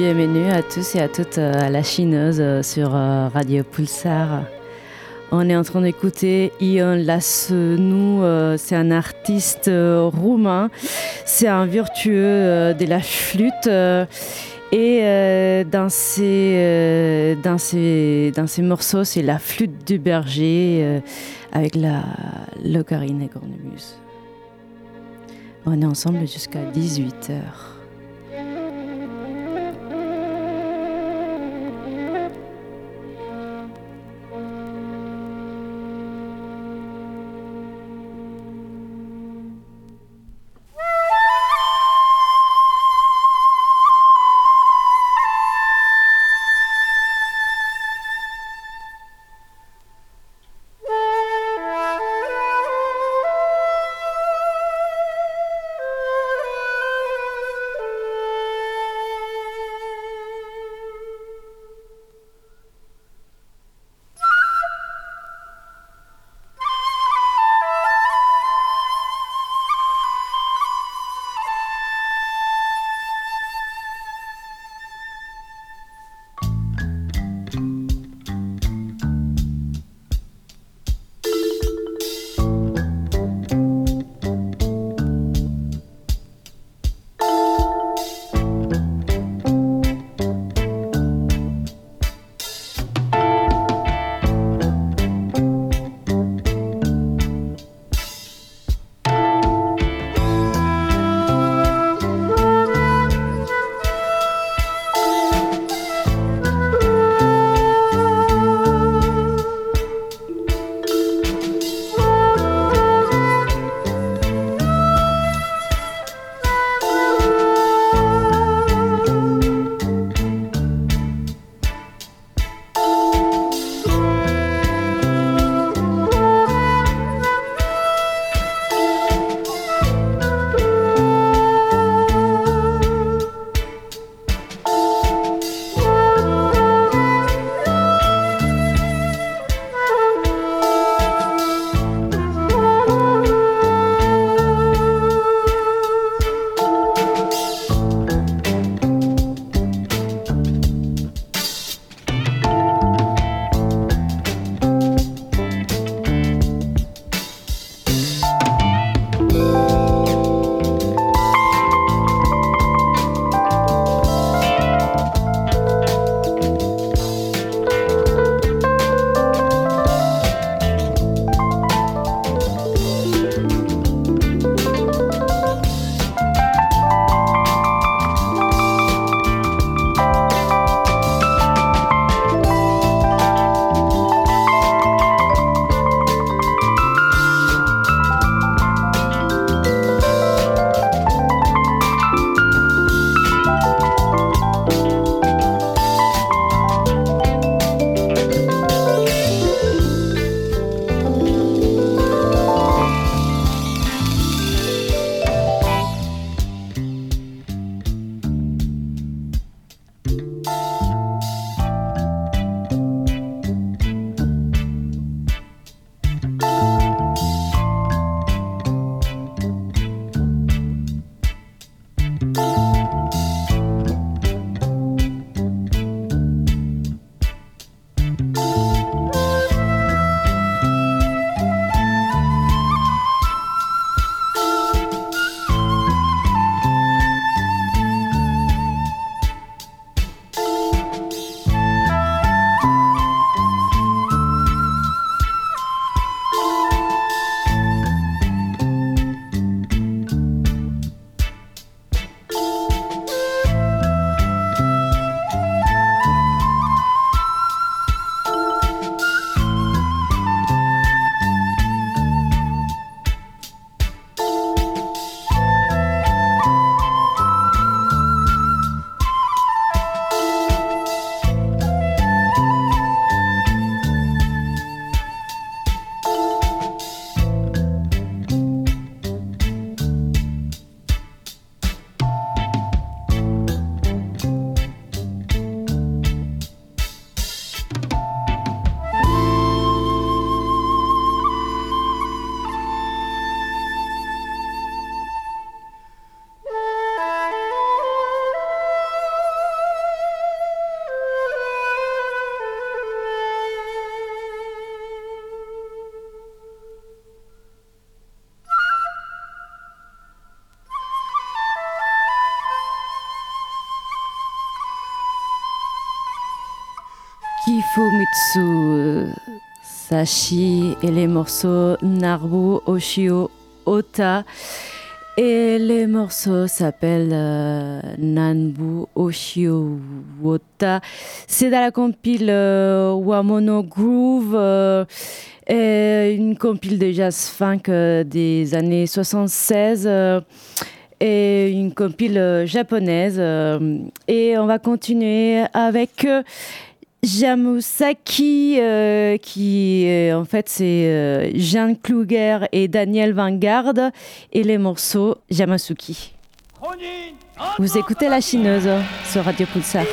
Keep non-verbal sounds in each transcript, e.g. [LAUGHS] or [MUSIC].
Bienvenue à tous et à toutes euh, à la chineuse euh, sur euh, Radio Pulsar. On est en train d'écouter Ion Lassenou, c'est un artiste roumain, c'est un virtueux de la flûte. Et dans, ces, dans, ces, dans ces morceaux, c'est la flûte du berger avec la l'ocarine et cornemuse. On est ensemble jusqu'à 18h. Fumitsu Sashi et les morceaux Narbu Oshio Ota. Et les morceaux s'appellent euh, Nanbu Oshio Ota. C'est dans la compile euh, Wamono Groove, euh, une compile de jazz funk des années 76 et une compile japonaise. et on va continuer avec Jamusaki, euh, qui en fait c'est euh, Jean Kluger et Daniel Vanguard, et les morceaux Jamasuki. Vous écoutez La Chineuse sur Radio Pulsar.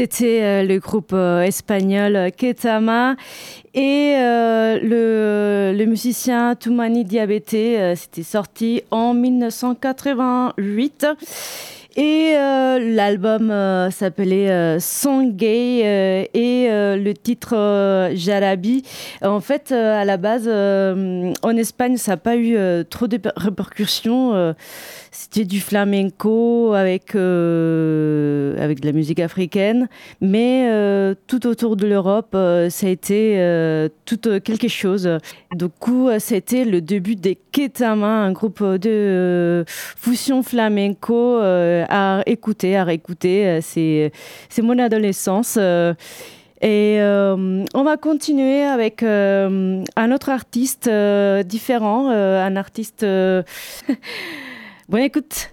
C'était euh, le groupe euh, espagnol euh, Ketama et le, musicien Toumani Diabeté. C'était sorti en 1988. Et l'album s'appelait Sangay et le titre Jarabi. En fait, à la base, en Espagne, ça n'a pas eu trop de répercussions c'était du flamenco avec, euh, avec de la musique africaine, mais euh, tout autour de l'Europe, euh, ça a été tout quelque chose. Du coup, c'était le début des Ketama, un groupe de fusion flamenco à écouter, à réécouter. C'est mon adolescence. Et on va continuer avec un autre artiste différent, un artiste [LAUGHS] Bonne écoute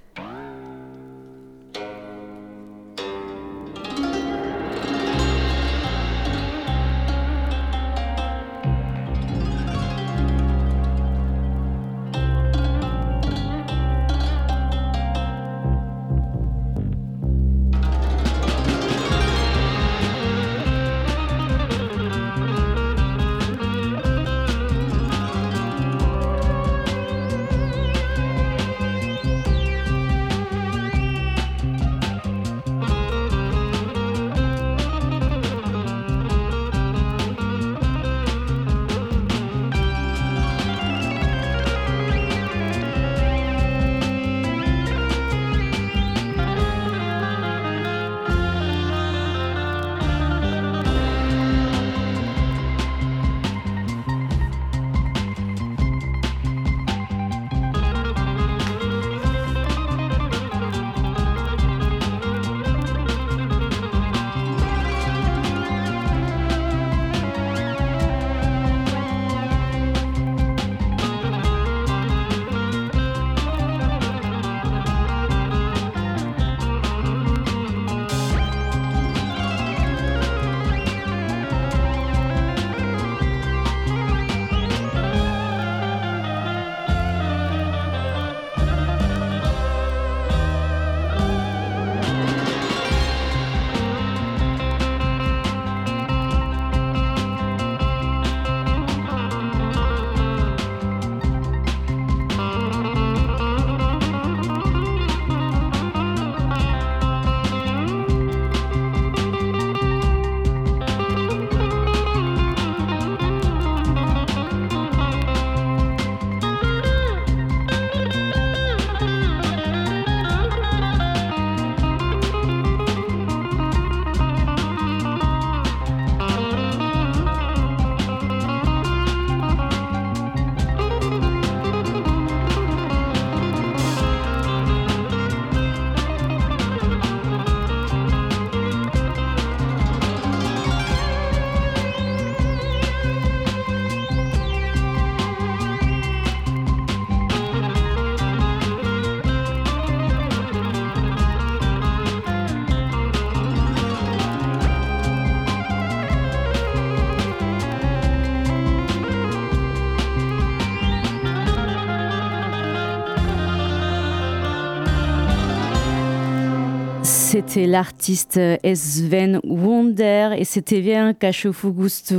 c'était l'artiste Sven Wonder et c'était bien Cachofu Gustu.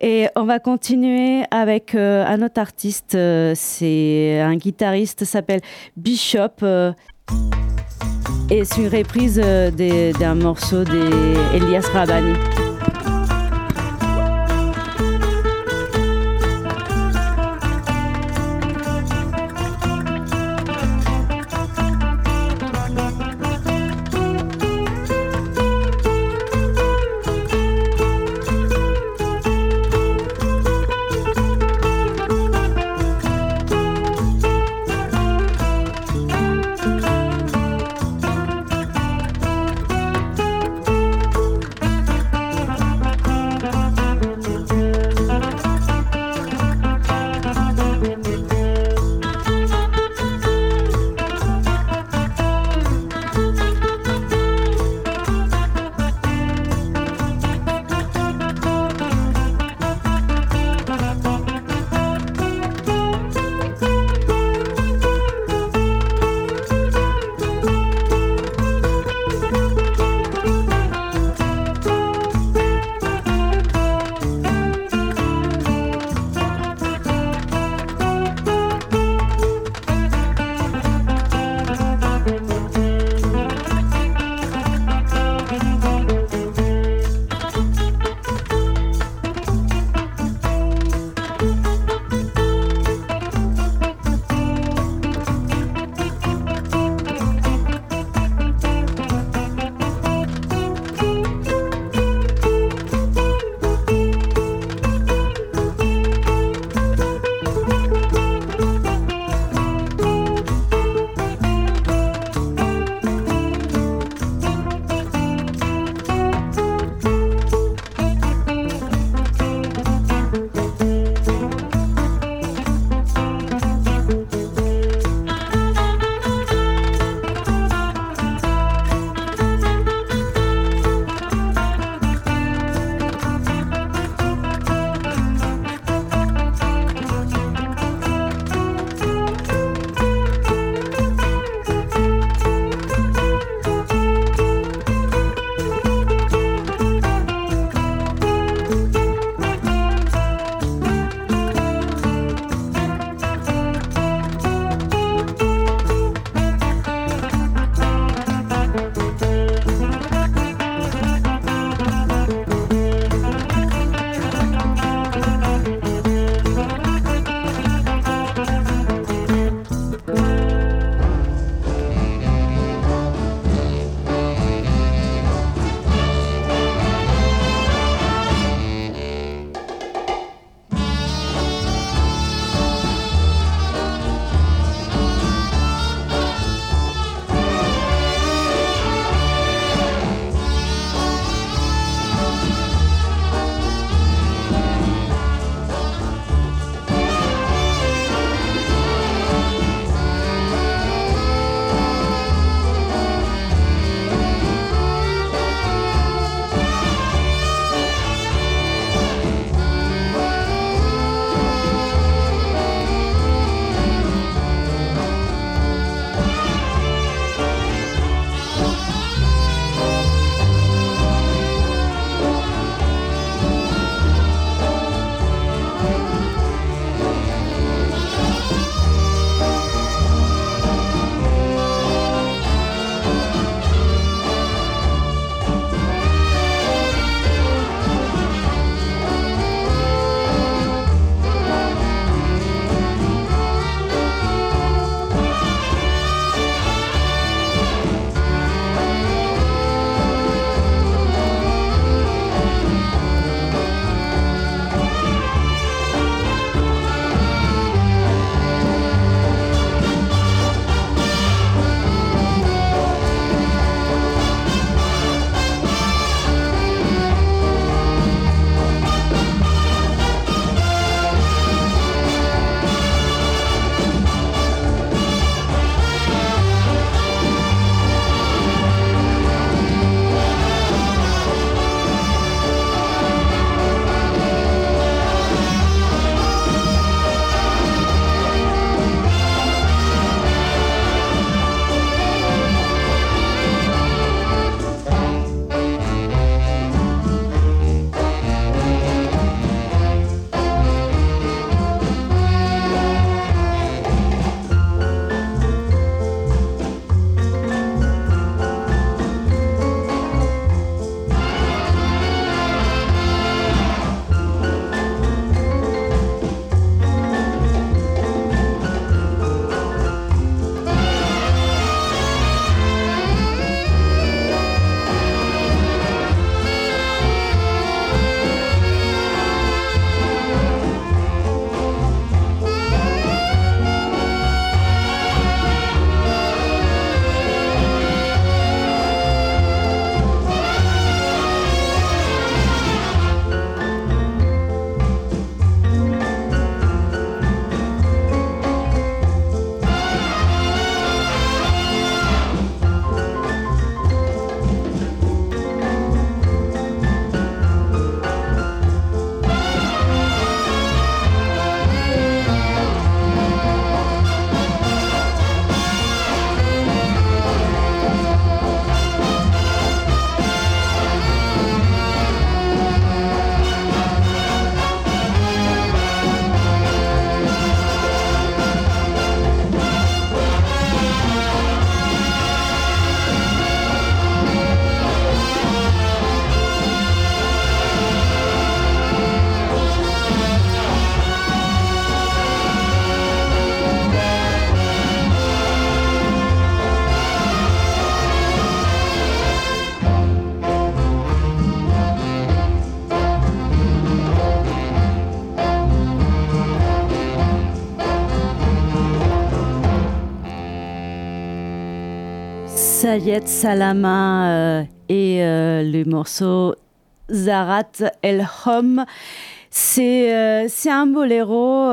Et on va continuer avec euh, un autre artiste, euh, c'est un guitariste, s'appelle Bishop. Euh, et c'est une reprise d'un morceau d'Elias Rabani. Sayed Salama euh, et euh, le morceau Zarat El Hom. C'est euh, un boléro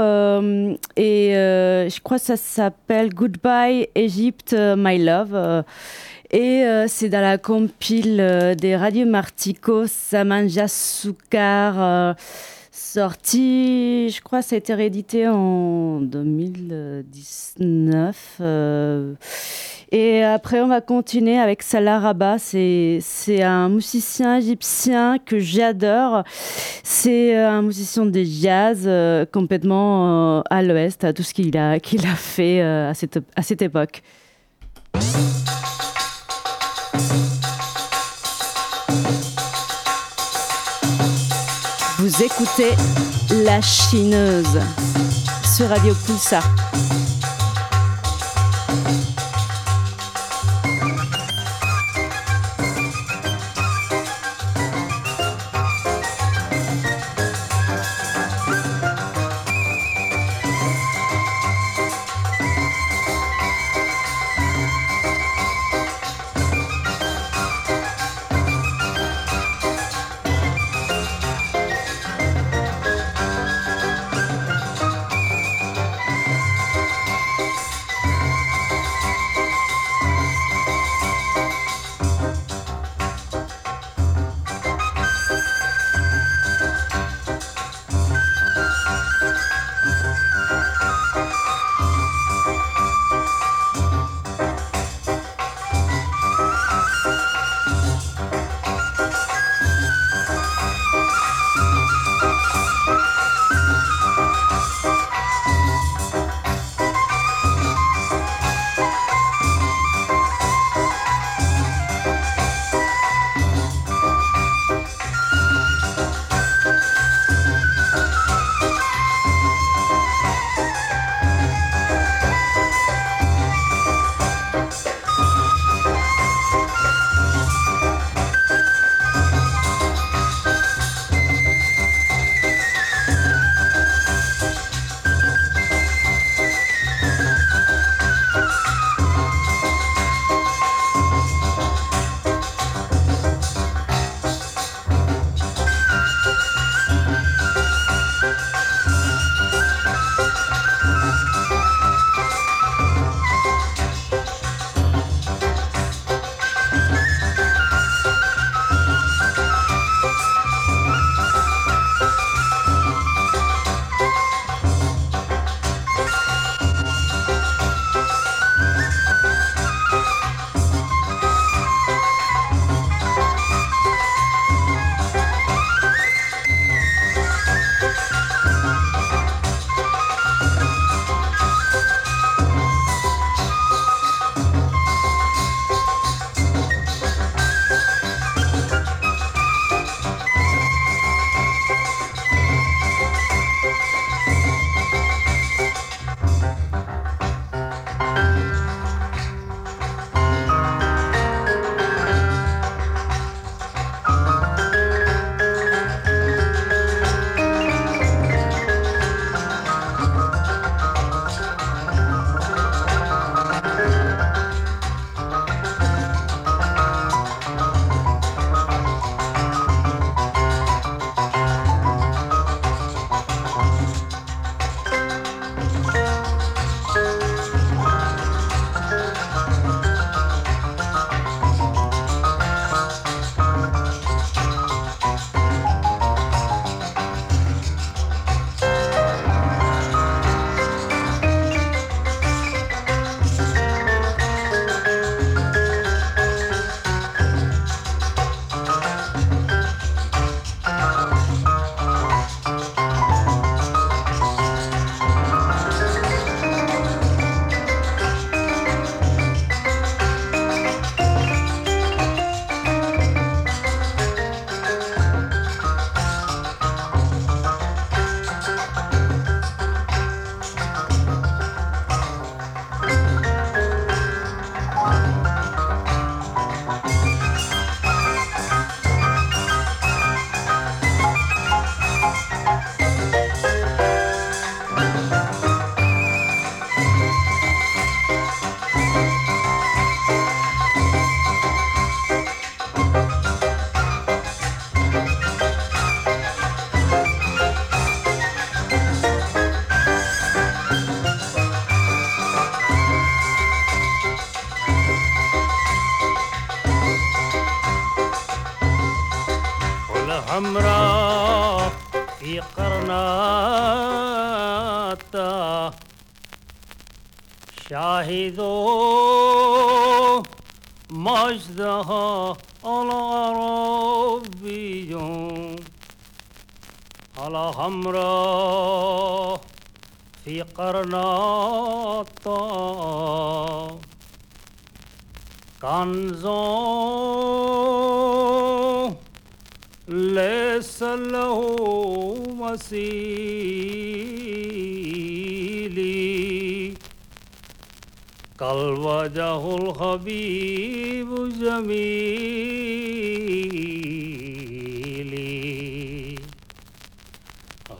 et je crois que ça s'appelle Goodbye Egypt, My Love. et c'est dans la compile des Radio Martico, Samanja Soukar sorti, je crois, ça a été réédité en 2019. Euh, et après, on va continuer avec Salah Rabat. C'est, un musicien égyptien que j'adore. C'est un musicien de jazz euh, complètement euh, à l'ouest, à tout ce qu'il a, qu'il a fait à, cette, à cette époque. Vous écoutez La Chineuse sur Radio Pulsar.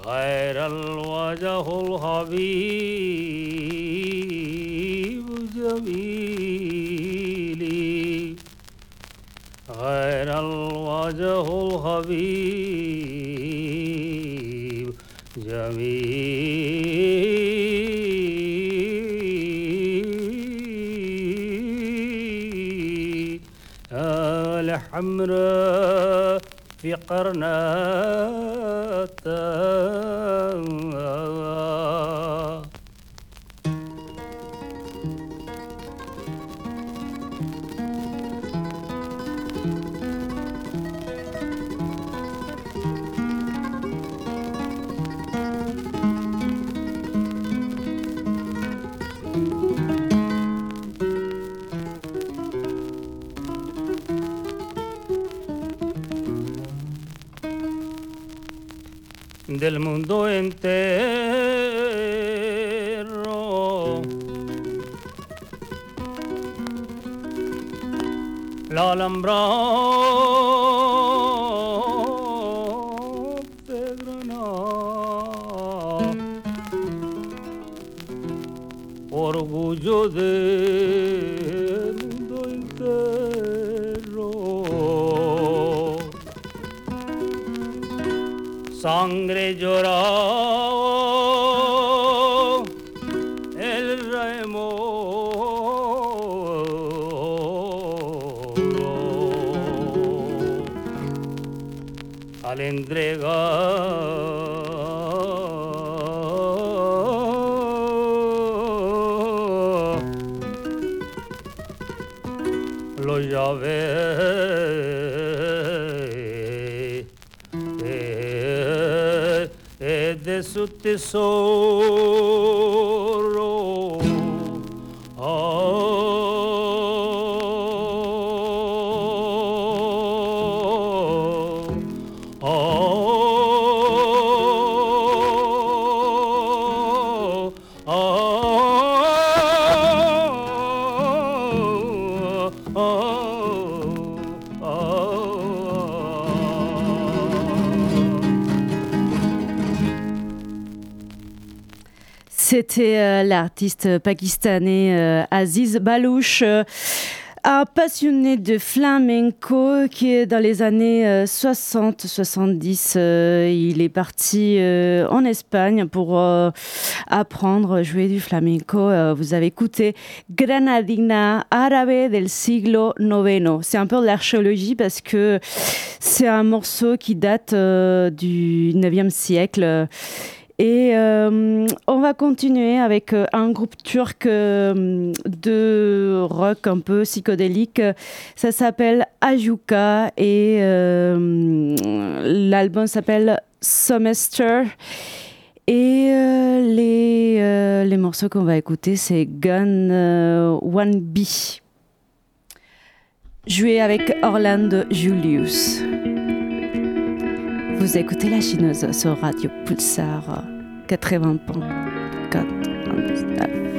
غير الوجه الحبيب جميل غير الوجه الحبيب جميل الحمراء في The. Del mundo entero. La Alhambra de orgullo del sangre lloró. El rey moro al entregar lo llave eh, de C'était euh, l'artiste pakistanais euh, Aziz Balouch, euh, un passionné de flamenco qui dans les années 60-70. il est parti en Espagne pour apprendre à jouer du flamenco. Vous avez écouté Granadina Árabe del siglo IX. C'est un peu de l'archéologie parce que c'est un morceau qui date du 9e siècle. Et euh, on va continuer avec euh, un groupe turc euh, de rock un peu psychodélique. Ça s'appelle Ajuka et l'album s'appelle Semester. Et les, les morceaux qu'on va écouter, c'est Gun euh, One B. Joué avec Orlando Julius. Vous écoutez la chineuse sur Radio Pulsar 80 points 99.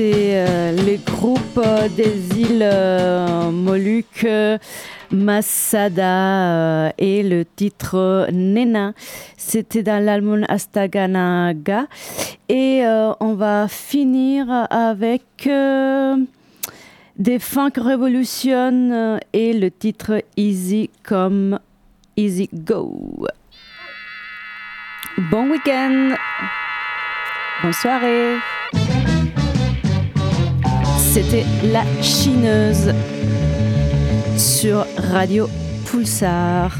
C'était euh, le groupe des îles euh, Moluques, Masada euh, et le titre Nena. C'était dans l'album Astaganaga. Et on va finir avec des Funk Revolution et le titre Easy comme Easy Go. Bon week-end, bonne soirée. C'était La Chineuse sur Radio Pulsar.